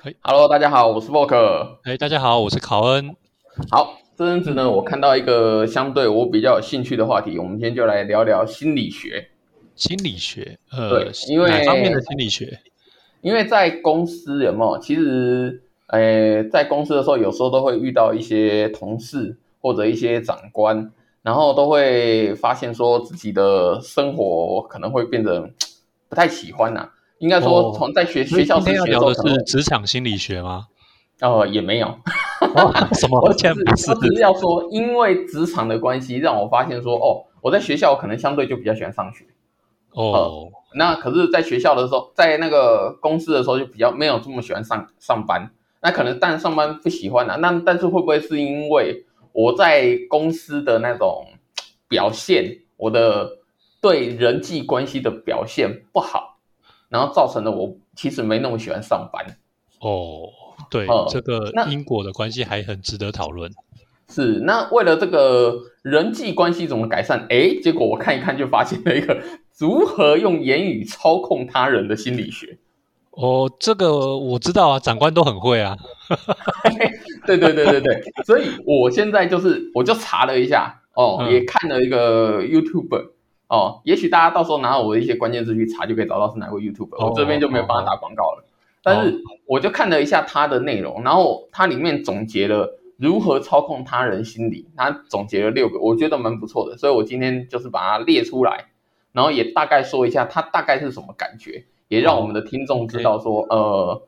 嘿 Hello，大家好，我是 Volk。哎，大家好，我是考恩。好，这阵子呢，我看到一个相对我比较有兴趣的话题，我们今天就来聊聊心理学。心理学，呃，对因为哪方面的心理学？因为在公司有没有？其实，呃，在公司的时候，有时候都会遇到一些同事或者一些长官，然后都会发现说自己的生活可能会变得不太喜欢呐、应该说哦从在学、学校的学的是职场心理学吗？呃也没有，什么？我只是我只是要说，因为职场的关系，让我发现说，哦，我在学校可能相对就比较喜欢上学。哦，那可是，在学校的时候，在那个公司的时候，就比较没有这么喜欢上上班。那可能，但上班不喜欢啊。那但是会不会是因为我在公司的那种表现，我的对人际关系的表现不好，然后造成了我其实没那么喜欢上班。哦，对，呃这个那因果的关系还很值得讨论。是，那为了这个人际关系怎么改善？诶，结果我看一看就发现了一个如何用言语操控他人的心理学。哦，这个我知道啊，长官都很会啊。对对对对对，所以我现在就是我就查了一下哦，嗯也看了一个 YouTube 哦，也许大家到时候拿我的一些关键字去查，就可以找到是哪位 YouTube。哦我这边就没有帮他打广告了，但是我就看了一下他的内容，然后它里面总结了如何操控他人心理，他总结了六个，我觉得蛮不错的，所以我今天就是把它列出来，然后也大概说一下它大概是什么感觉，也让我们的听众知道说，呃，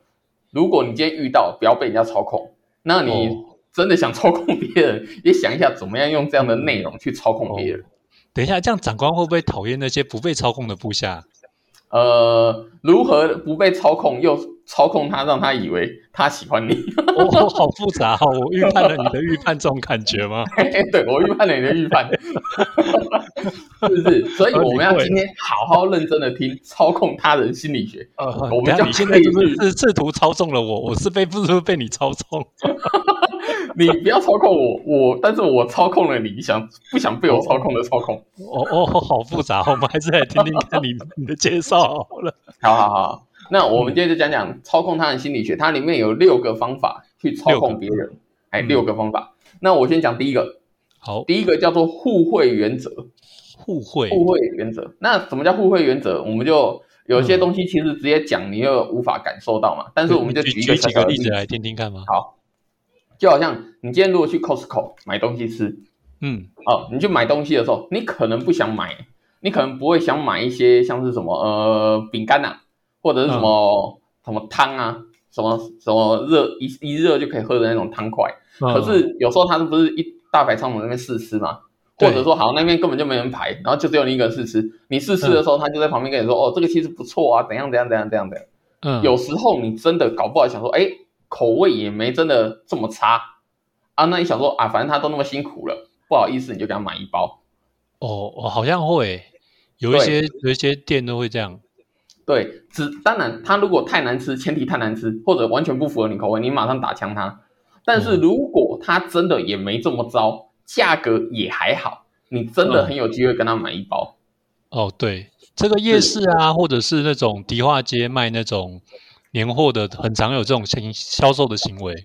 如果你今天遇到，不要被人家操控，那你哦真的想操控别人，也想一下怎么样用这样的内容去操控别人。等一下，这样长官会不会讨厌那些不被操控的部下？呃，如何不被操控，又操控他，让他以为他喜欢你？哦，好复杂哦！我预判了你的预判，这种感觉吗？对我预判了你的预判，是不是？所以我们要今天好好认真的听操控他人心理学。呃，我们你现在就是是试图操纵了我？我是被不是被你操纵？你不要操控我，我但是我操控了你，想不想被我操控的操控？哦哦，好复杂，我们还是来听听看你你的介绍好了。好好好，那我们今天就讲讲操控他人心理学，它里面有六个方法去操控别人，哎，嗯六个方法。那我先讲第一个，好，第一个叫做互惠原则。互惠互惠原则，那什么叫互惠原则？我们就有些东西其实直接讲你又无法感受到嘛，但是我们就举举一个举几个例子来听听看嘛？好，就好像你今天如果去 Costco 买东西吃，嗯，哦，你去买东西的时候，你可能不想买，你可能不会想买一些像是什么呃饼干呐，或者是什么、什么汤啊，什么什么热一一热就可以喝的那种汤块。可嗯是有时候他是不是一大排长龙那边试吃嘛？或者说好那边根本就没人排，然后就只有你一个人试吃。你试吃的时候，他就在旁边跟你说：“哦，这个其实不错啊，怎样怎样怎样怎样的。嗯，有时候你真的搞不好想说，哎，口味也没真的这么差啊。那你想说啊，反正他都那么辛苦了，不好意思，你就给他买一包。哦，我好像会有一些有一些店都会这样。对，只当然他如果太难吃，前提太难吃，或者完全不符合你口味，你马上打枪他。但是嗯如果他真的也没这么糟，价格也还好，你真的嗯很有机会跟他买一包。哦，对，这个夜市啊，或者是那种迪化街卖那种年货的，很常有这种行销售的行为。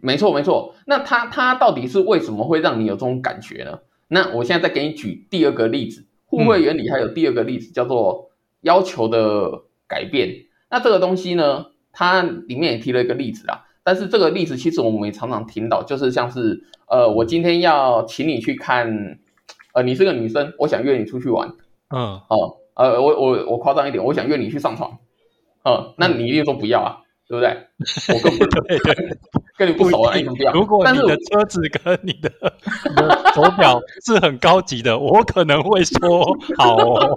没错，没错。那它它到底是为什么会让你有这种感觉呢？那我现在再给你举第二个例子，互惠原理还有第二个例子叫做要求的改变。那这个东西呢，它里面也提了一个例子啊。但是这个例子其实我们也常常听到，就是像是呃，我今天要请你去看，呃，你是个女生，我想约你出去玩嗯，哦，呃，我我我夸张一点，我想约你去上床，哦，那你一定说不要啊，对不对？我根本对对。跟你不熟啊，你不要。如果你的车子跟 你的手表是很高级的，我可能会说好哦。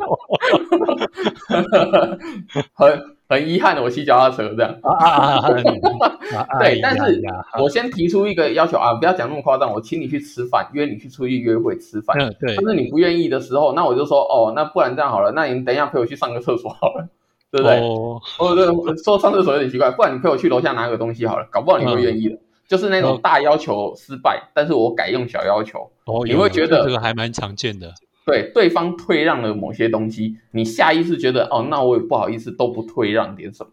很很遗憾的，我骑脚踏车这样。啊啊啊！啊对，但是我先提出一个要求啊，不要讲那么夸张，我请你去吃饭，约你去出去约会吃饭。嗯，对但，是你不愿意的时候，那我就说哦，那不然这样好了，那你等一下陪我去上个厕所好了，对不对？哦，哦，对，说上厕所有点奇怪，不然你陪我去楼下拿个东西好了，搞不好你会愿意的。就是那种大要求失败，但是我改用小要求，哦，你会觉得这个还蛮常见的。对对方退让了某些东西，你下意识觉得哦，那我也不好意思都不退让点什么。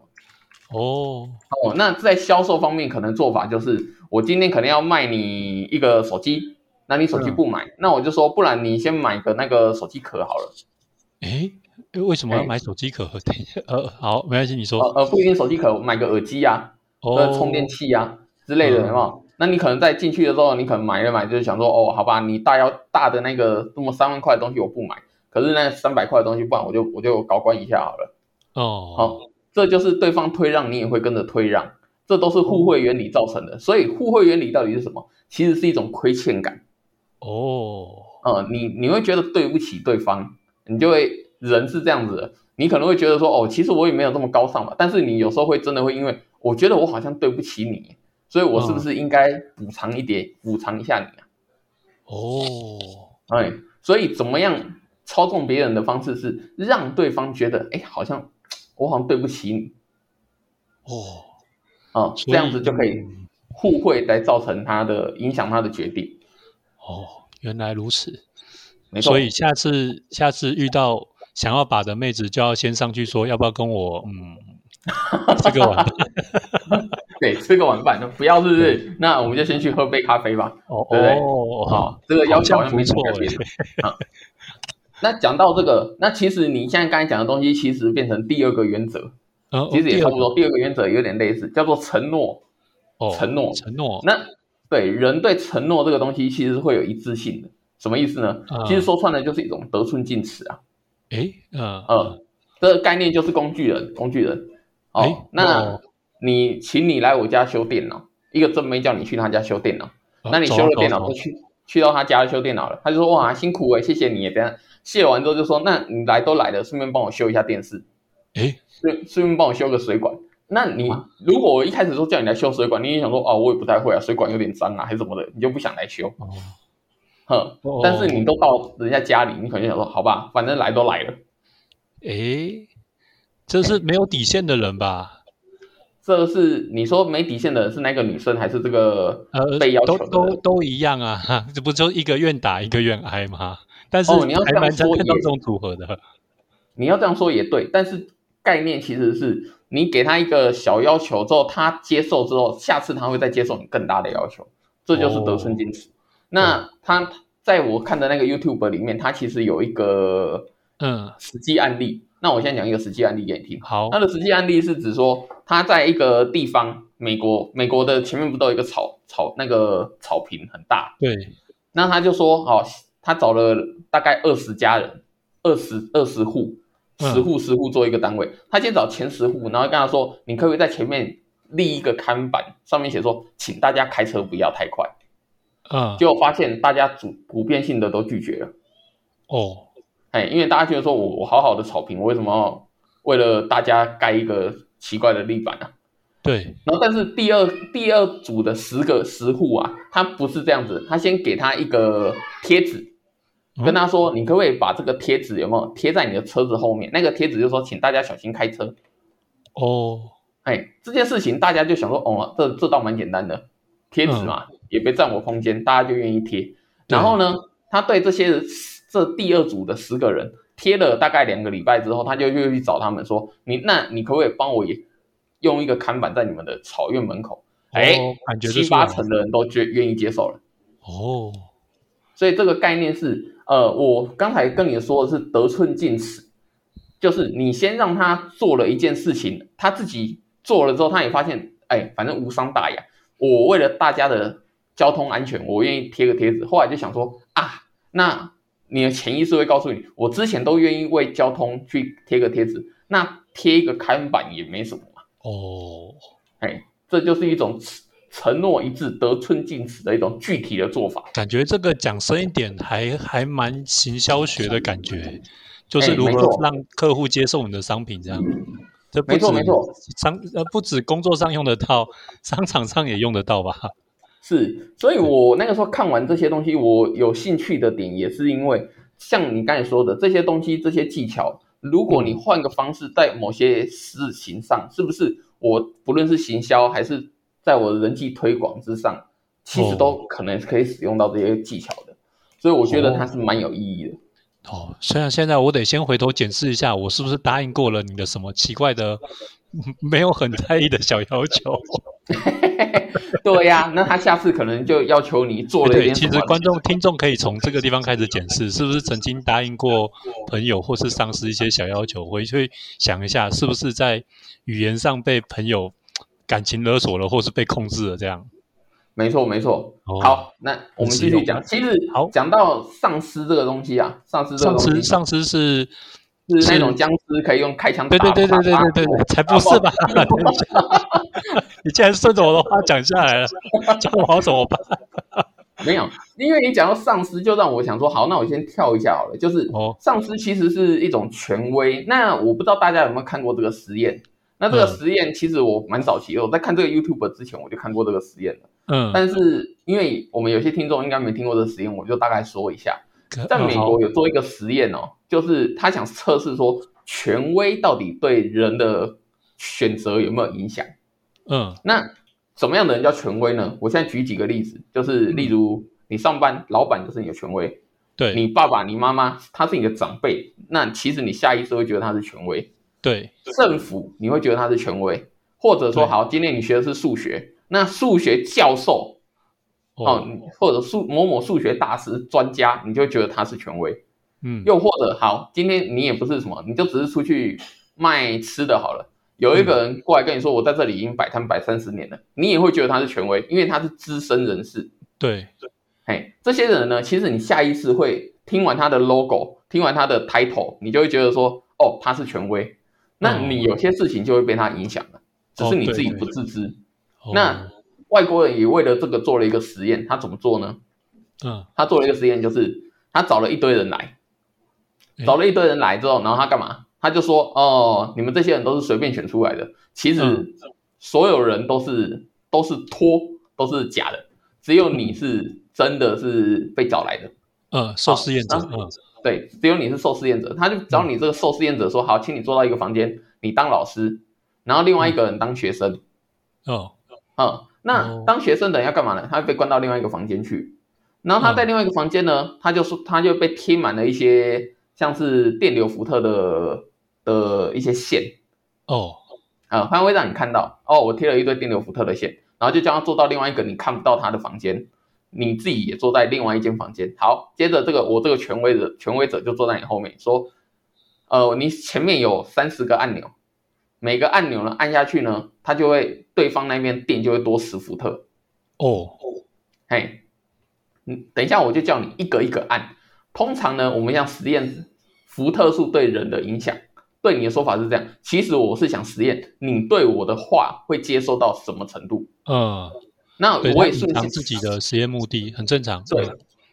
哦哦，那在销售方面，可能做法就是，我今天可能要卖你一个手机，那你手机嗯不买，那我就说，不然你先买个那个手机壳好了。诶，诶为什么要哎买手机壳？等一下，呃，好，没关系，你说。呃呃，不一定手机壳，买个耳机啊，哦呃，充电器啊之类的，嗯有没有？那你可能在进去的时候，你可能买了买，就是想说，哦，好吧，你大要大的那个这么三万块的东西我不买，可是那三百块的东西，不然我就我就搞关一下好了。哦，好，这就是对方推让，你也会跟着推让，这都是互惠原理造成的。所以互惠原理到底是什么？其实是一种亏欠感。哦，呃，你你会觉得对不起对方，你就会人是这样子的，你可能会觉得说，哦，其实我也没有这么高尚吧，但是你有时候会真的会因为我觉得我好像对不起你，所以我是不是应该补偿一点，补偿一下你啊？哦，哎，所以怎么样操纵别人的方式是让对方觉得，哎，好像我好像对不起你哦，啊、所这样子就可以嗯互惠来造成他的影响他的决定。哦，原来如此。没错，所以下次下次遇到想要把的妹子，就要先上去说，要不要跟我嗯 吃个晚饭？对，吃个晚饭，不要是不是？那我们就先去喝杯咖啡吧。哦对不对哦，好，这个要求好像没错。那讲到这个，那其实你现在刚才讲的东西，其实变成第二个原则，呃其实也差不。哦多。第二个原则有点类似，叫做承诺。哦承诺承诺。那对人对承诺这个东西，其实会有一致性的。什么意思呢？啊其实说穿了就是一种得寸进尺啊。诶，嗯呃，这个概念就是工具人，工具人。哦，那哦你请你来我家修电脑，一个正妹叫你去他家修电脑，哦那你修了电脑就去去到他家修电脑了，他就说哇辛苦哎、谢谢你。等一下谢完之后就说，那你来都来了，顺便帮我修一下电视，诶，顺顺便帮我修个水管。那你啊如果我一开始说叫你来修水管，你也想说哦我也不太会啊，水管有点脏啊还是什么的，你就不想来修。哦哼，哦但是你都到人家家里，你可能就想说好吧，反正来都来了。诶，这是没有底线的人吧？这是你说没底线的人是那个女生还是这个呃，被要求的人？都都一样啊，哈 这不就一个愿打一个愿挨吗？但是哦你要这样说也这种组合的。你要这样说也对，但是概念其实是你给他一个小要求之后，他接受之后，下次他会再接受你更大的要求，这就是得寸进尺。那他在我看的那个 YouTube 里面，他其实有一个嗯，实际案例。那我现在讲一个实际案例给你听。好他，的实际案例是指说，他在一个地方，美国，美国的前面不都有一个草草那个草坪很大，对，那他就说，哦，他找了大概二十家人，二十二十户，嗯十户十户做一个单位。他先找前十户，然后跟他说，你可不可以在前面立一个看板，上面写说，请大家开车不要太快。嗯，结果发现大家主普遍性的都拒绝了，哦，哎，因为大家觉得说我我好好的草坪，我为什么要为了大家盖一个奇怪的地板啊？对，然后，但是第二第二组的十个十户啊，他不是这样子，他先给他一个贴纸，嗯。跟他说，你可不可以把这个贴纸有没有贴在你的车子后面？那个贴纸就说，请大家小心开车。哦，哎，这件事情大家就想说，哦，这这倒蛮简单的，贴纸嘛，也别占我空间，大家就愿意贴。然后呢，他对这些这第二组的十个人贴了大概两个礼拜之后，他就又去找他们说，你那你可不可以帮我也用一个看板在你们的草院门口？哎、哦感觉七八成的人都觉愿意接受了。哦，所以这个概念是，呃，我刚才跟你说的是得寸进尺，就是你先让他做了一件事情，他自己做了之后，他也发现，哎，反正无伤大雅。我为了大家的交通安全，我愿意贴个贴纸。后来就想说，啊，那你的潜意识会告诉你，我之前都愿意为交通去贴个贴纸，那贴一个看板也没什么嘛。哦，哎，这就是一种承诺一致、得寸进尺的一种具体的做法。感觉这个讲深一点还还蛮行销学的感觉，就是如何让客户接受你的商品这样。这没错没错商呃不止工作上用得到，商场上也用得到吧？是，所以我那个时候看完这些东西，我有兴趣的点也是因为，像你刚才说的这些东西、这些技巧，如果你换个方式，在某些事情上，是不是我不论是行销还是在我的人际推广之上，其实都可能可以使用到这些技巧的。所以我觉得它是蛮有意义的。哦，虽然现在我得先回头检视一下，我是不是答应过了你的什么奇怪的没有很在意的小要求。对呀，那他下次可能就要求你做了一对，点什么。其实观众听众可以从这个地方开始检视，是不是曾经答应过朋友或是上司一些小要求，回去想一下，是不是在语言上被朋友感情勒索了，或是被控制了这样。没错，没错。哦好，那我们继续讲。其实好讲到丧尸这个东西啊，丧尸这个上东西丧尸是，是那种僵尸可以用开枪打对对对对对对对对，才不是吧？你竟然顺着我的话讲下来了，叫我好怎么办？没有，因为你讲到丧尸，就让我想说，好，那我先跳一下好了。就是哦丧尸其实是一种权威。那我不知道大家有没有看过这个实验？那这个嗯实验其实我蛮早期的，我在看这个 YouTube 之前我就看过这个实验了。嗯，但是因为我们有些听众应该没听过这个实验，我就大概说一下。在美国有做一个实验哦，就是他想测试说权威到底对人的选择有没有影响。嗯那什么样的人叫权威呢？我现在举几个例子，就是例如你上班，老板就是你的权威；对你爸爸、你妈妈，他是你的长辈，那其实你下意识会觉得他是权威。对政府你会觉得他是权威，或者说好，今天你学的是数学，那数学教授哦哦，或者数某某数学大师、专家，你就觉得他是权威。嗯又或者好，今天你也不是什么，你就只是出去卖吃的好了。有一个人过来跟你说，我在这里已经摆摊摆三十年了，你也会觉得他是权威，因为他是资深人士。对嘿，这些人呢，其实你下意识会听完他的 logo，听完他的 title，你就会觉得说，哦，他是权威。那你有些事情就会被他影响了，只是你自己不自知。哦那外国人也为了这个做了一个实验，他怎么做呢？嗯他做了一个实验，就是他找了一堆人来，找了一堆人来之后，然后他干嘛？他就说：“哦，你们这些人都是随便选出来的，其实嗯所有人都是都是托，都是假的，只有你是真的是被找来的。嗯受试验者对，只有你是受试验者。他就找你这个受试验者说：好，请你坐到一个房间，你当老师，然后另外一个人当学生。哦。嗯，那哦。当学生的人要干嘛呢？他会被关到另外一个房间去，然后他在另外一个房间呢，他就说他就被贴满了一些像是电流伏特的的一些线。哦。啊，他会让你看到哦，我贴了一堆电流伏特的线，然后就叫他坐到另外一个你看不到他的房间，你自己也坐在另外一间房间。好，接着这个我这个权威的权威者就坐在你后面说，呃，你前面有三十个按钮，每个按钮呢按下去呢，它就会对方那边电就会多十伏特。哦嘿，嗯，等一下我就叫你一个一个按。通常呢，我们像实验伏特数对人的影响，对你的说法是这样。其实我是想实验你对我的话会接受到什么程度。嗯，那我也顺势藏自己的实验目的很正常。对，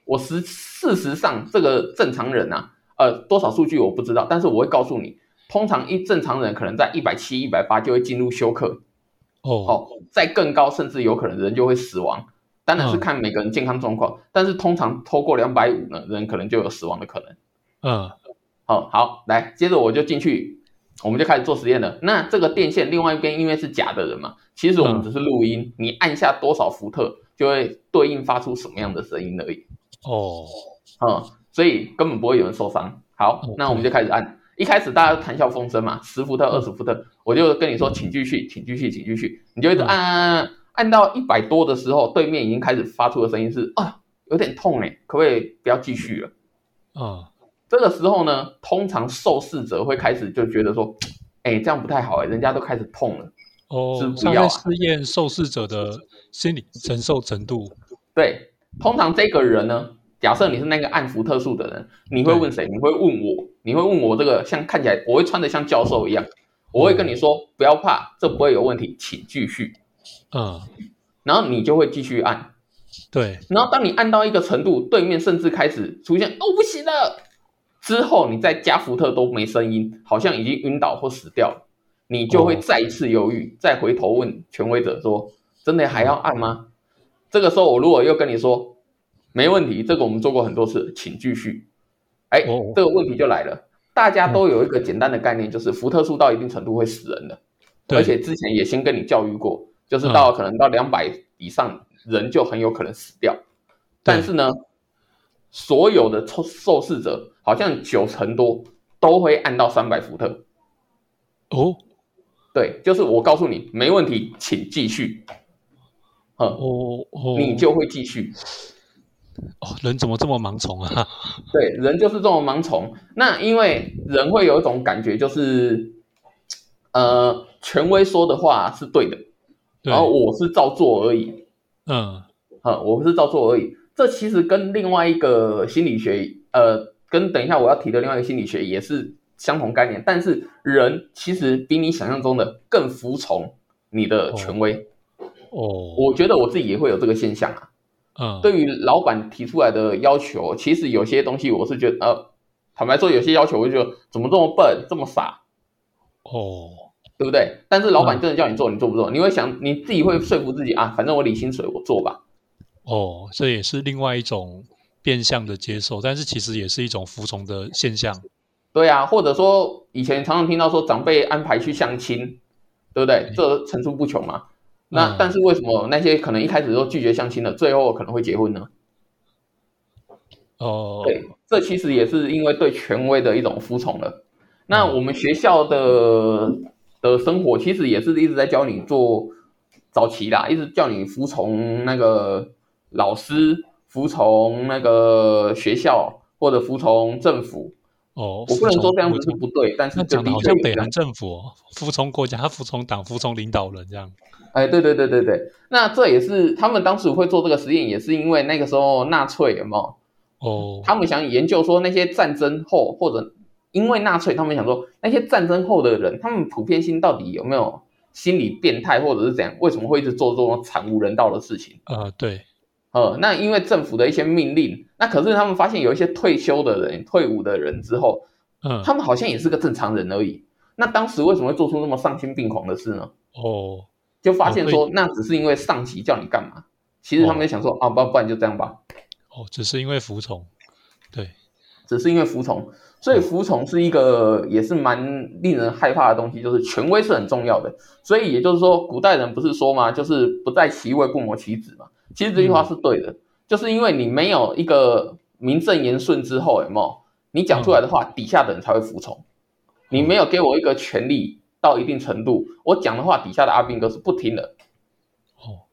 我实事实上这个正常人啊，呃，多少数据我不知道，但是我会告诉你，通常一正常人可能在一百七、一百八就会进入休克，哦哦，再更高甚至有可能人就会死亡。当然是嗯看每个人健康状况，但是通常超过两百五呢，人可能就有死亡的可能。嗯好好，来，接着我就进去，我们就开始做实验了。那这个电线另外一边因为是假的人嘛，其实我们嗯只是录音，你按下多少伏特，就会对应发出什么样的声音而已。哦嗯，所以根本不会有人受伤。好哦，那我们就开始按。一开始大家都谈笑风生嘛，十伏特、二十伏特，我就跟你说，请继续，请继续，请继续，你就一直按按按按，按到一百多的时候，对面已经开始发出的声音是啊，有点痛哎，可不可以不要继续了？嗯这个时候呢，通常受试者会开始就觉得说，哎，这样不太好哎，人家都开始痛了。哦是，不要啊试验受试者的心理承受程度。对，通常这个人呢，假设你是那个按伏特数的人，你会问谁？你会问我，你会问我这个像看起来我会穿的像教授一样，我会跟你说不要怕，这不会有问题，请继续。嗯，然后你就会继续按，对，然后当你按到一个程度，对面甚至开始出现哦不行了，之后你再加福特都没声音，好像已经晕倒或死掉了，你就会哦再一次犹豫，再回头问权威者说：“真的还要按吗？”这个时候我如果又跟你说没问题，这个我们做过很多次，请继续。哎哦，这个问题就来了，大家都有一个简单的概念，就是福特数到一定程度会死人的，而且之前也先跟你教育过，就是到可能到两百以上，人就很有可能死掉。但是呢，所有的受受试者好像九成多都会按到三百伏特。哦，对，就是我告诉你没问题，请继续，嗯，哦哦，你就会继续。哦，人怎么这么盲从啊？对，人就是这么盲从。那因为人会有一种感觉，就是呃，权威说的话是对的，对然后我是照做而已，嗯啊，我不是照做而已。这其实跟另外一个心理学，呃，跟等一下我要提的另外一个心理学也是相同概念。但是人其实比你想象中的更服从你的权威。哦，我觉得我自己也会有这个现象啊。嗯，对于老板提出来的要求，其实有些东西我是觉得，呃，坦白说，有些要求我就觉得怎么这么笨，这么傻，哦，对不对？但是老板嗯真的叫你做，你做不做？你会想，你自己会说服自己啊，反正我领薪水，我做吧。哦，这也是另外一种变相的接受，但是其实也是一种服从的现象。对啊，或者说以前常常听到说长辈安排去相亲，对不对？这层出不穷嘛。那嗯但是为什么那些可能一开始都拒绝相亲的，最后可能会结婚呢？哦，对，这其实也是因为对权威的一种服从了。那嗯我们学校的的生活其实也是一直在教你做早期啦，一直叫你服从那个老师，服从那个学校，或者服从政府。哦，我不能说这样子是不对，但是那就的讲的好像北韩政府哦，服从国家，服从党，服从领导人这样。哎，对对对对对，那这也是他们当时会做这个实验，也是因为那个时候纳粹有没有？哦，他们想研究说那些战争后或者因为纳粹，他们想说那些战争后的人，他们普遍性到底有没有心理变态或者是怎样？为什么会一直做这种惨无人道的事情？呃，对，呃，那因为政府的一些命令，那可是他们发现有一些退休的人、退伍的人之后，嗯，他们好像也是个正常人而已。那当时为什么会做出那么丧心病狂的事呢？哦，就发现哦说，那只是因为上级叫你干嘛。其实他们就想说，啊，不不然就这样吧，哦，只是因为服从，对，只是因为服从。所以服从是一个也是蛮令人害怕的东西，就是权威是很重要的。所以也就是说，古代人不是说嘛，就是不在其位不谋其职嘛。其实这句话是对的，就是因为你没有一个名正言顺之后，有没有？你讲出来的话，底下的人才会服从。你没有给我一个权利到一定程度，我讲的话，底下的阿兵哥是不听的。哦，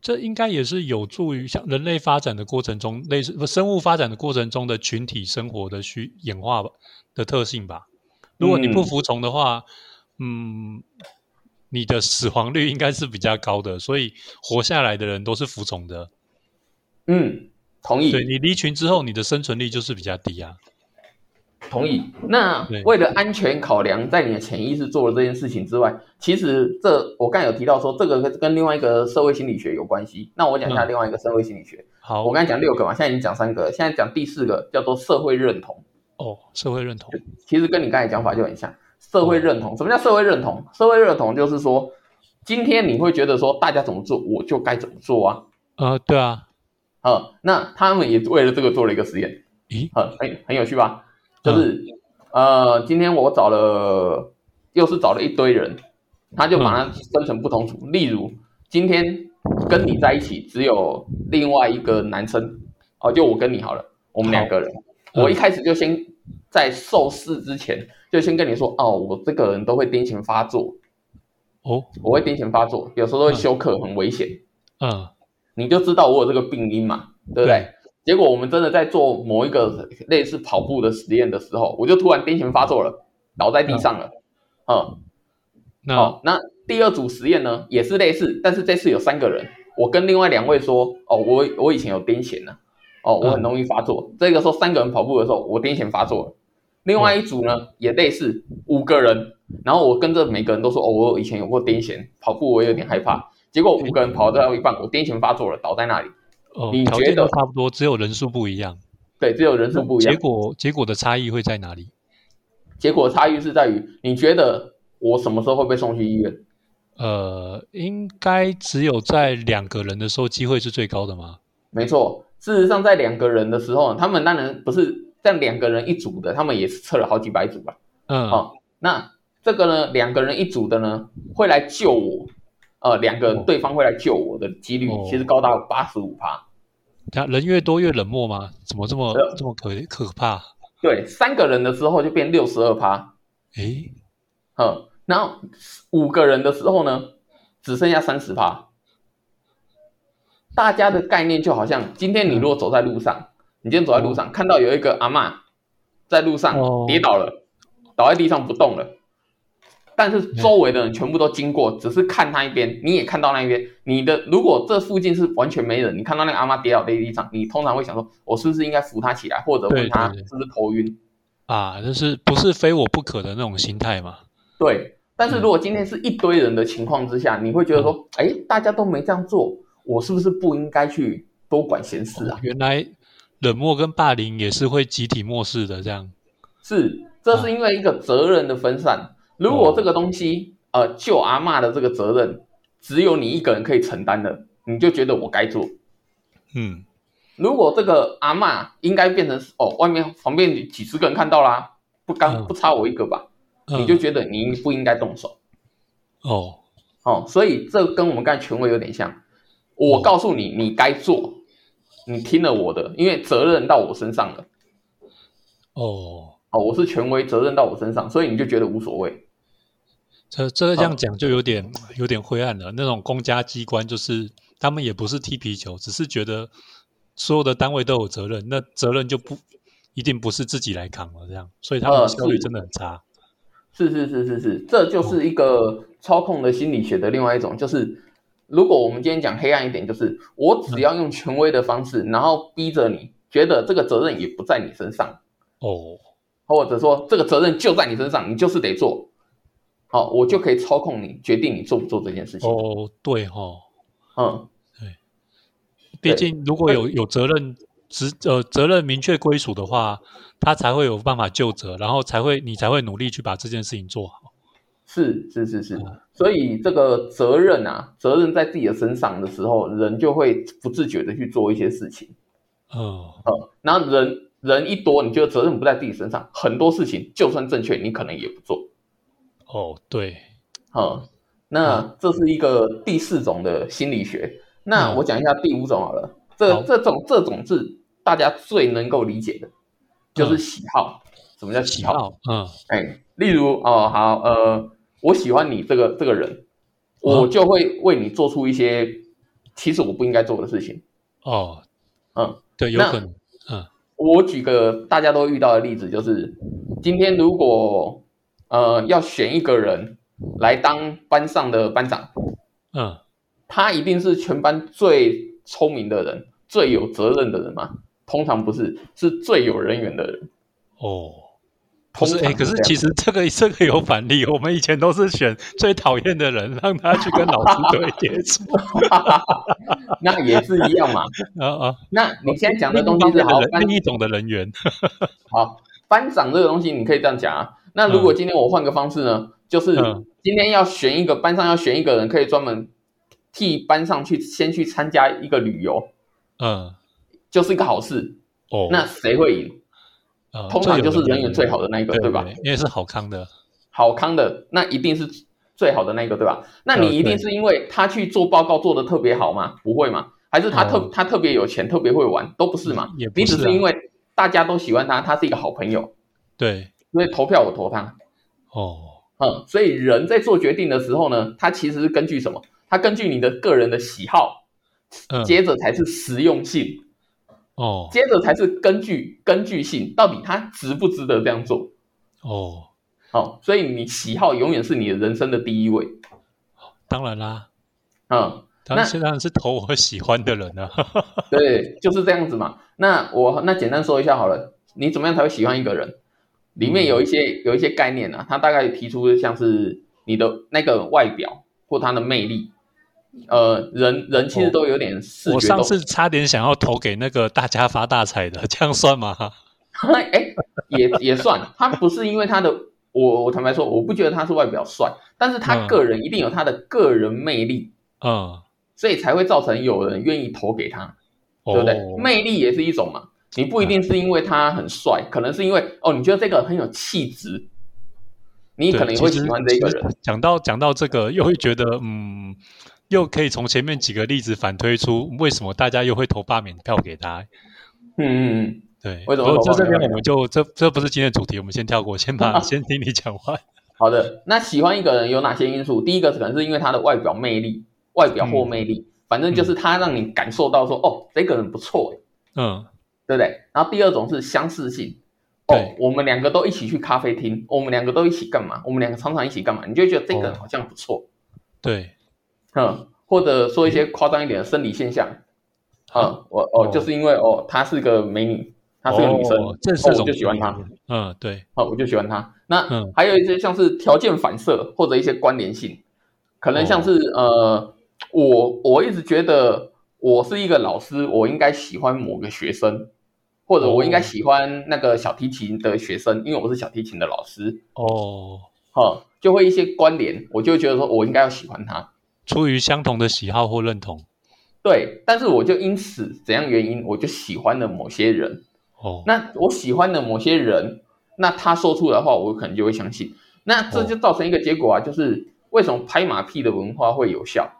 这应该也是有助于像人类发展的过程中，类似不生物发展的过程中的群体生活的需演化吧的特性吧。如果你不嗯服从的话，嗯，你的死亡率应该是比较高的，所以活下来的人都是服从的。嗯，同意。对你离群之后，你的生存率就是比较低啊。同意。那为了安全考量，在你的潜意识做了这件事情之外，其实这我刚才有提到说，这个跟跟另外一个社会心理学有关系。那我讲一下嗯另外一个社会心理学。好我刚才讲六个嘛，现在已经讲三个，现在讲第四个叫做社会认同。哦，社会认同，其实跟你刚才讲法就很像。社会认同，什么叫社会认同？社会认同就是说，今天你会觉得说大家怎么做，我就该怎么做啊。呃，对啊，呃，那他们也为了这个做了一个实验。咦，很很很有趣吧？就是、呃，今天我找了，又是找了一堆人，他就把它分成不同组。例如，今天跟你在一起只有另外一个男生，哦，就我跟你好了，我们两个人。嗯我一开始就先在受试之前，就先跟你说，哦，我这个人都会癫痫发作，哦，我会癫痫发作，有时候都会休克，很危险。嗯，你就知道我有这个病因嘛，对不对？结果我们真的在做某一个类似跑步的实验的时候，我就突然癫痫发作了，倒在地上了。嗯，那、好，那第二组实验呢，也是类似，但是这次有三个人，我跟另外两位说，哦，我我以前有癫痫呢，哦，我很容易发作。这个时候三个人跑步的时候，我癫痫发作了。另外一组呢，也类似五个人，然后我跟着每个人都说，哦，我以前有过癫痫，跑步我有点害怕。结果五个人跑到一半，我癫痫发作了，倒在那里。哦，你觉得差不多，只有人数不一样。对，只有人数不一样结。果结果的差异会在哪里？结果差异是在于，你觉得我什么时候会被送去医院？呃，应该只有在两个人的时候机会是最高的吗？没错，事实上在两个人的时候，他们当然不是在两个人一组的，他们也是测了好几百组吧。嗯，哦，那这个呢，两个人一组的呢，会来救我，呃，两个哦对方会来救我的几率哦其实高达八十五趴。他人越多越冷漠吗？怎么这么呃这么可可怕？对，三个人的时候就变六十二趴。诶，嗯，然后五个人的时候呢，只剩下三十趴。大家的概念就好像，今天你如果走在路上，你今天走在路上看到有一个阿嬷在路上哦跌倒了，倒在地上不动了，但是周围的人全部都经过，只是看他一边，你也看到那一边。你的如果这附近是完全没人，你看到那个阿嬷跌倒在地上，你通常会想说，我是不是应该扶她起来，或者问她是不是头晕？啊，就是不是非我不可的那种心态嘛？对。但是如果今天是一堆人的情况之下，你会觉得说，哎，大家都没这样做，我是不是不应该去多管闲事啊？原来冷漠跟霸凌也是会集体漠视的，这样是，这是因为一个责任的分散。如果这个东西，呃，救阿嬷的这个责任只有你一个人可以承担的，你就觉得我该做。嗯，如果这个阿嬷应该变成哦，外面旁边几十个人看到啦，不刚嗯不差我一个吧，嗯你就觉得你不应该动手。哦，哦，所以这跟我们刚才权威有点像。我告诉你，你该做，你听了我的，因为责任到我身上了。哦，哦，我是权威，责任到我身上，所以你就觉得无所谓。这这个这样讲就有点有点灰暗了。那种公家机关就是他们也不是踢皮球，只是觉得所有的单位都有责任，那责任就不一定不是自己来扛了，这样，所以他们的效率真的很差。是是是是是，这就是一个操控的心理学的另外一种，就是如果我们今天讲黑暗一点，就是我只要用权威的方式，然后逼着你觉得这个责任也不在你身上，哦，或者说这个责任就在你身上，你就是得做，好，我就可以操控你，决定你做不做这件事情。哦，对哈、嗯，对。毕竟如果有有责任职呃责任明确归属的话，他才会有办法就责，然后才会你才会努力去把这件事情做好。是是是是嗯，所以这个责任啊，责任在自己的身上的时候，人就会不自觉的去做一些事情。嗯，呃，然后人人一多，你觉得责任不在自己身上，很多事情就算正确，你可能也不做。哦，对，呃，那这是一个第四种的心理学。那嗯我讲一下第五种好了。这好这种这种是大家最能够理解的，就是嗯喜好。什么叫喜好？喜好，嗯，哎，例如哦，好，呃，我喜欢你这个这个人，哦我就会为你做出一些其实我不应该做的事情。哦，嗯，对，有可能，嗯我举个大家都遇到的例子，就是今天如果呃要选一个人来当班上的班长，嗯，他一定是全班最聪明的人、最有责任的人吗？通常不是，是最有人缘的人。哦。不是，哎，可是其实这个这个有反例，我们以前都是选最讨厌的人，让他去跟老师对接触。那也是一样嘛。啊啊，那你现在讲的东西是好班一种的人员。好，班长这个东西你可以这样讲啊。那如果今天我换个方式呢，就是嗯今天要选一个班上要选一个人，可以专门替班上去先去参加一个旅游，嗯，就是一个好事。哦，那谁会赢？呃通常就是人缘最好的那一个，对对吧？？因为是好康的。好康的那一定是最好的那个，对吧？那你呃一定是因为他去做报告做的特别好吗？不会吗？还是他特、哦他特别有钱，特别会玩，都不是嘛？也不你只是因为大家都喜欢他，他是一个好朋友，对，所以投票我投他。哦，嗯，所以人在做决定的时候呢，他其实是根据什么？他根据你的个人的喜好，嗯，接着才是实用性，哦接着才是根据根据性，到底他值不值得这样做？哦，哦，所以你喜好永远是你的人生的第一位。当然啦，嗯，当然当然是投我喜欢的人啊。对，就是这样子嘛。那我那简单说一下好了，你怎么样才会喜欢一个人？里面有一些有一些概念啊，他大概提出像是你的那个外表或他的魅力。呃，人人其实都有点视觉动我上次差点想要投给那个大家发大财的，这样算吗？哎，也也算，他不是因为他的，我我坦白说，我不觉得他是外表帅，但是他嗯个人一定有他的个人魅力，嗯，所以才会造成有人愿意投给他，对不对？哦魅力也是一种嘛，你不一定是因为他很帅，可能是因为哦，你觉得这个很有气质，你可能也会喜欢这个人。讲到讲到这个，又会觉得嗯，又可以从前面几个例子反推出为什么大家又会投罢免票给他。嗯嗯嗯，对，为什么不过投罢免票？这这边我们就这这不是今天的主题，我们先跳过，先把 先听你讲完。好的，那喜欢一个人有哪些因素？第一个可能是因为他的外表魅力，外表或魅力，反正就是他让你感受到说，哦，这个人不错，嗯，对不对？然后第二种是相似性，哦，我们两个都一起去咖啡厅，我们两个都一起干嘛？我们两个常常一起干嘛？你就觉得这个人好像不错，对，嗯，或者说一些夸张一点的生理现象，嗯，我哦，就是因为哦，她是个美女，她是个女生，这是我就喜欢她，嗯，对，好，我就喜欢她。那还有一些像是条件反射或者一些关联性，可能像是呃，我我一直觉得我是一个老师，我应该喜欢某个学生。或者我应该喜欢那个小提琴的学生，因为我是小提琴的老师。哦，好，就会一些关联，我就觉得说我应该要喜欢他，出于相同的喜好或认同，对，但是我就因此怎样原因，我就喜欢了某些人哦，那我喜欢的某些人，那他说出来的话，我可能就会相信，那这就造成一个结果啊，就是为什么拍马屁的文化会有效？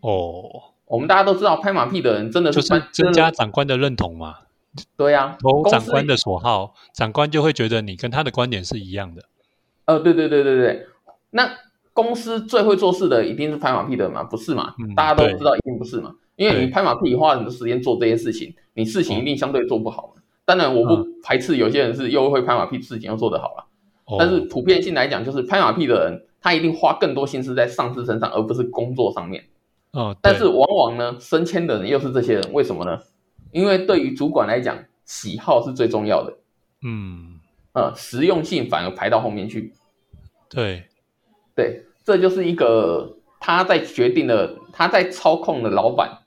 哦，我们大家都知道，拍马屁的人真的是增加长官的认同嘛。对呀，投长官的所好，长官就会觉得你跟他的观点是一样的。呃，对对对对对，那公司最会做事的一定是拍马屁的嘛？不是嘛？大家都知道一定不是嘛？因为你拍马屁花很多时间做这些事情，你事情一定相对做不好。当然，我不排斥有些人是又会拍马屁，事情又做得好了。但是普遍性来讲，就是拍马屁的人，他一定花更多心思在上司身上，而不是工作上面。哦，但是往往呢，升迁的人又是这些人，为什么呢？因为对于主管来讲，喜好是最重要的。嗯，呃，实用性反而排到后面去。对，对，这就是一个他在决定的，他在操控的老板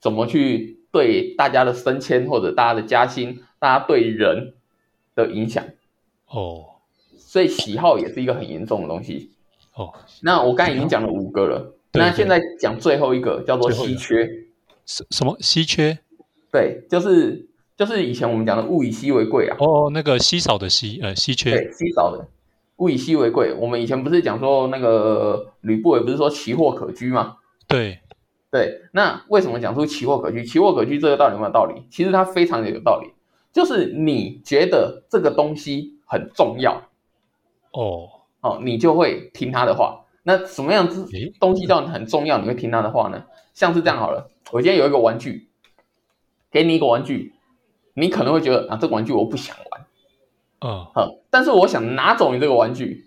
怎么去对大家的升迁或者大家的加薪，大家对人的影响。哦，所以喜好也是一个很严重的东西。哦，那我刚才已经讲了五个了，那现在讲最后一个叫做稀缺。什什么稀缺？对，就是就是以前我们讲的物以稀为贵啊。哦，那个稀少的稀，呃，稀缺。对，稀少的，物以稀为贵。我们以前不是讲说那个吕不韦不是说奇货可居吗？对，对。那为什么讲出奇货可居？奇货可居这个道理有没有道理？其实它非常的有道理。就是你觉得这个东西很重要，哦哦，你就会听他的话。那什么样子东西叫很重要？你会听他的话呢？像是这样好了，我今天有一个玩具。给你一个玩具，你可能会觉得啊，这个玩具我不想玩，嗯，好，但是我想拿走你这个玩具，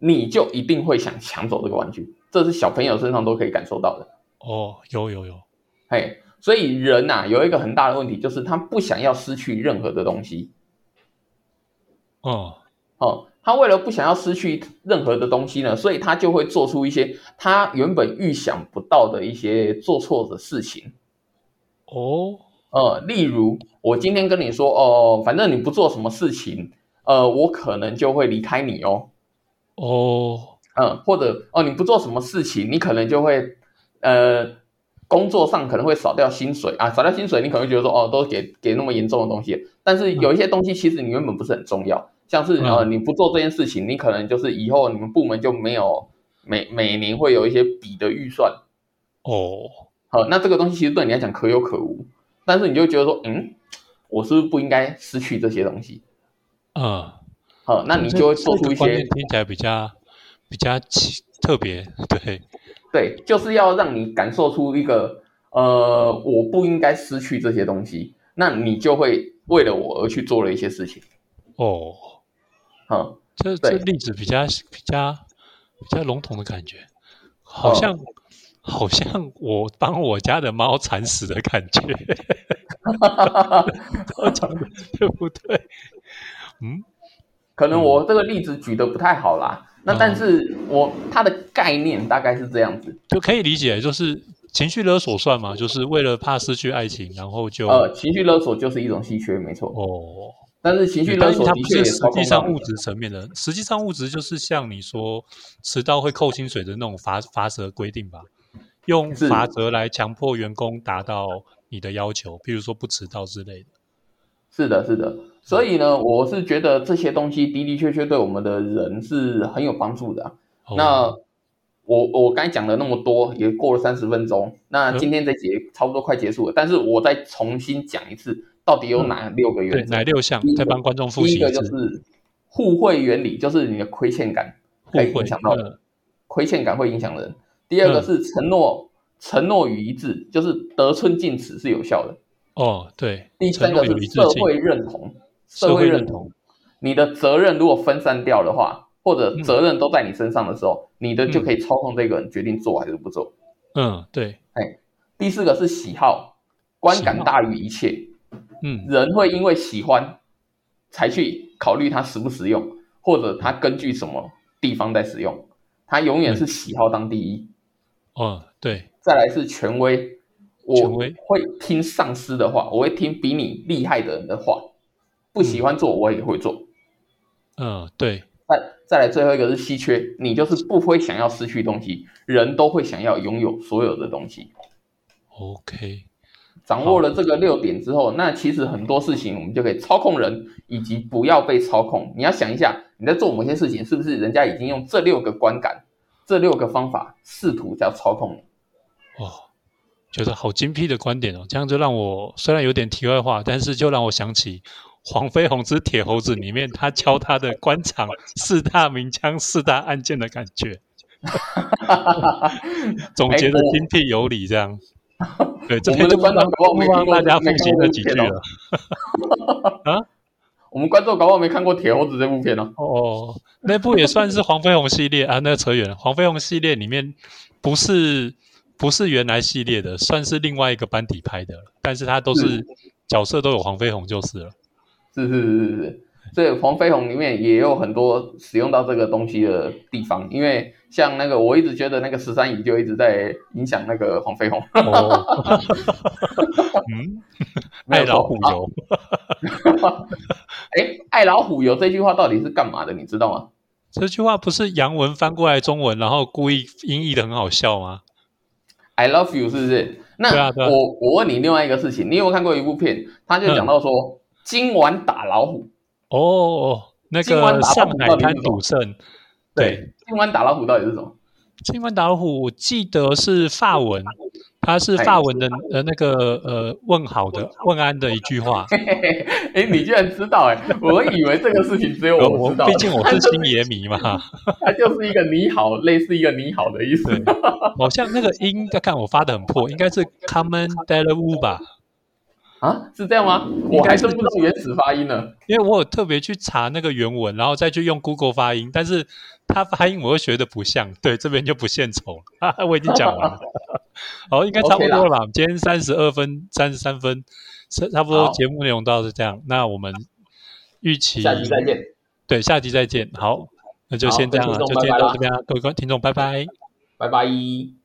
你就一定会想抢走这个玩具，这是小朋友身上都可以感受到的。哦，有有有，嘿，所以人呐有一个很大的问题，就是他不想要失去任何的东西。哦，哦，他为了不想要失去任何的东西呢，所以他就会做出一些他原本预想不到的一些做错的事情。哦。呃，例如我今天跟你说，哦，反正你不做什么事情，呃，我可能就会离开你哦。哦，嗯，或者哦，你不做什么事情，你可能就会，呃，工作上可能会少掉薪水啊，少掉薪水，你可能觉得说，哦，都给给那么严重的东西，但是有一些东西其实你原本不是很重要，像是呃，你不做这件事情，你可能就是以后你们部门就没有每每年会有一些笔的预算。哦，好，那这个东西其实对你来讲可有可无。但是你就觉得说，嗯，我是不是不应该失去这些东西？嗯，好，那你就会做出一些听起来比较比较奇特别，对对，就是要让你感受出一个呃，我不应该失去这些东西，那你就会为了我而去做了一些事情。哦，好，这这例子比较比较比较笼统的感觉，好像。好像我帮我家的猫惨死的感觉，我讲的对不对？嗯，可能我这个例子举的不太好啦。那但是我它的概念大概是这样子，就可以理解，就是情绪勒索算吗？就是为了怕失去爱情，然后就呃，情绪勒索就是一种稀缺，没错。哦，但是情绪勒索它不是实际上物质层面的，实际上物质就是像你说迟到会扣薪水的那种罚罚则规定吧。用罚则来强迫员工达到你的要求，譬如说不迟到之类的。是的，是的。所以呢，我是觉得这些东西的的确确对我们的人是很有帮助的。那我我刚才讲了那么多，也过了三十分钟。那今天这节差不多快结束了，但是我再重新讲一次，到底有哪六个原则？哪六项？再帮观众复习一个就是互惠原理，就是你的亏欠感。可以影响到人，亏欠感会影响人。第二个是承诺，承诺与一致，就是得寸进尺是有效的。哦，对。第三个是社会认同，社会认同。你的责任如果分散掉的话，或者责任都在你身上的时候，你的就可以操控这个人决定做还是不做。嗯，对。哎，第四个是喜好，观感大于一切。嗯，人会因为喜欢才去考虑它实不实用，或者它根据什么地方在使用，它永远是喜好当第一。哦，对。再来是权威，我会听上司的话，我会听比你厉害的人的话，不喜欢做我也会做。嗯，对。再再来最后一个是稀缺，你就是不会想要失去东西，人都会想要拥有所有的东西。OK，掌握了这个六点之后，那其实很多事情我们就可以操控人，以及不要被操控。你要想一下，你在做某些事情，是不是人家已经用这六个观感、这六个方法试图在操控你？哦，觉得好精辟的观点哦，这样就让我虽然有点题外话，但是就让我想起。黄飞鸿之铁猴子里面，他教他的官场四大名枪、四大案件的感觉，总结的精辟有理，这样。对，这边就不帮大家复习那几句了。啊，我们观众搞不好没看过《铁猴子》这部片呢。哦，那部也算是黄飞鸿系列啊。那扯远了，黄飞鸿系列里面不是不是原来系列的，算是另外一个班底拍的，但是他都是角色都有黄飞鸿就是了。是是是是是，所以黄飞鸿里面也有很多使用到这个东西的地方，因为像那个我一直觉得那个十三姨就一直在影响那个黄飞鸿。嗯，爱老虎油。哎，爱老虎油这句话到底是干嘛的？你知道吗？这句话不是洋文翻过来中文，然后故意音译的很好笑吗？I love you 是不是？那我我问你另外一个事情，你有没有看过一部片？他就讲到说。今晚打老虎哦，那个上海滩赌圣，对，今晚打老虎到底是什么？今晚打老虎，我记得是法文，它是法文的呃那个呃问好的问安的一句话。哎，你居然知道哎？我以为这个事情只有我知道，毕竟我是星爷迷嘛。它就是一个你好，类似一个你好的意思。好像那个音，看我发的很破，应该是 Common Delu 吧。啊，是这样吗？我还是不知道原始发音呢，因为我有特别去查那个原文，然后再去用 Google 发音，但是它发音我又学的不像，对，这边就不献丑了。我已经讲完了，好，应该差不多了吧？今天三十二分三十三分，差差不多节目内容到是这样。那我们预期下期再见，对，下期再见。好，那就先这样了，就今天到这边，各位观听众，拜拜，拜拜。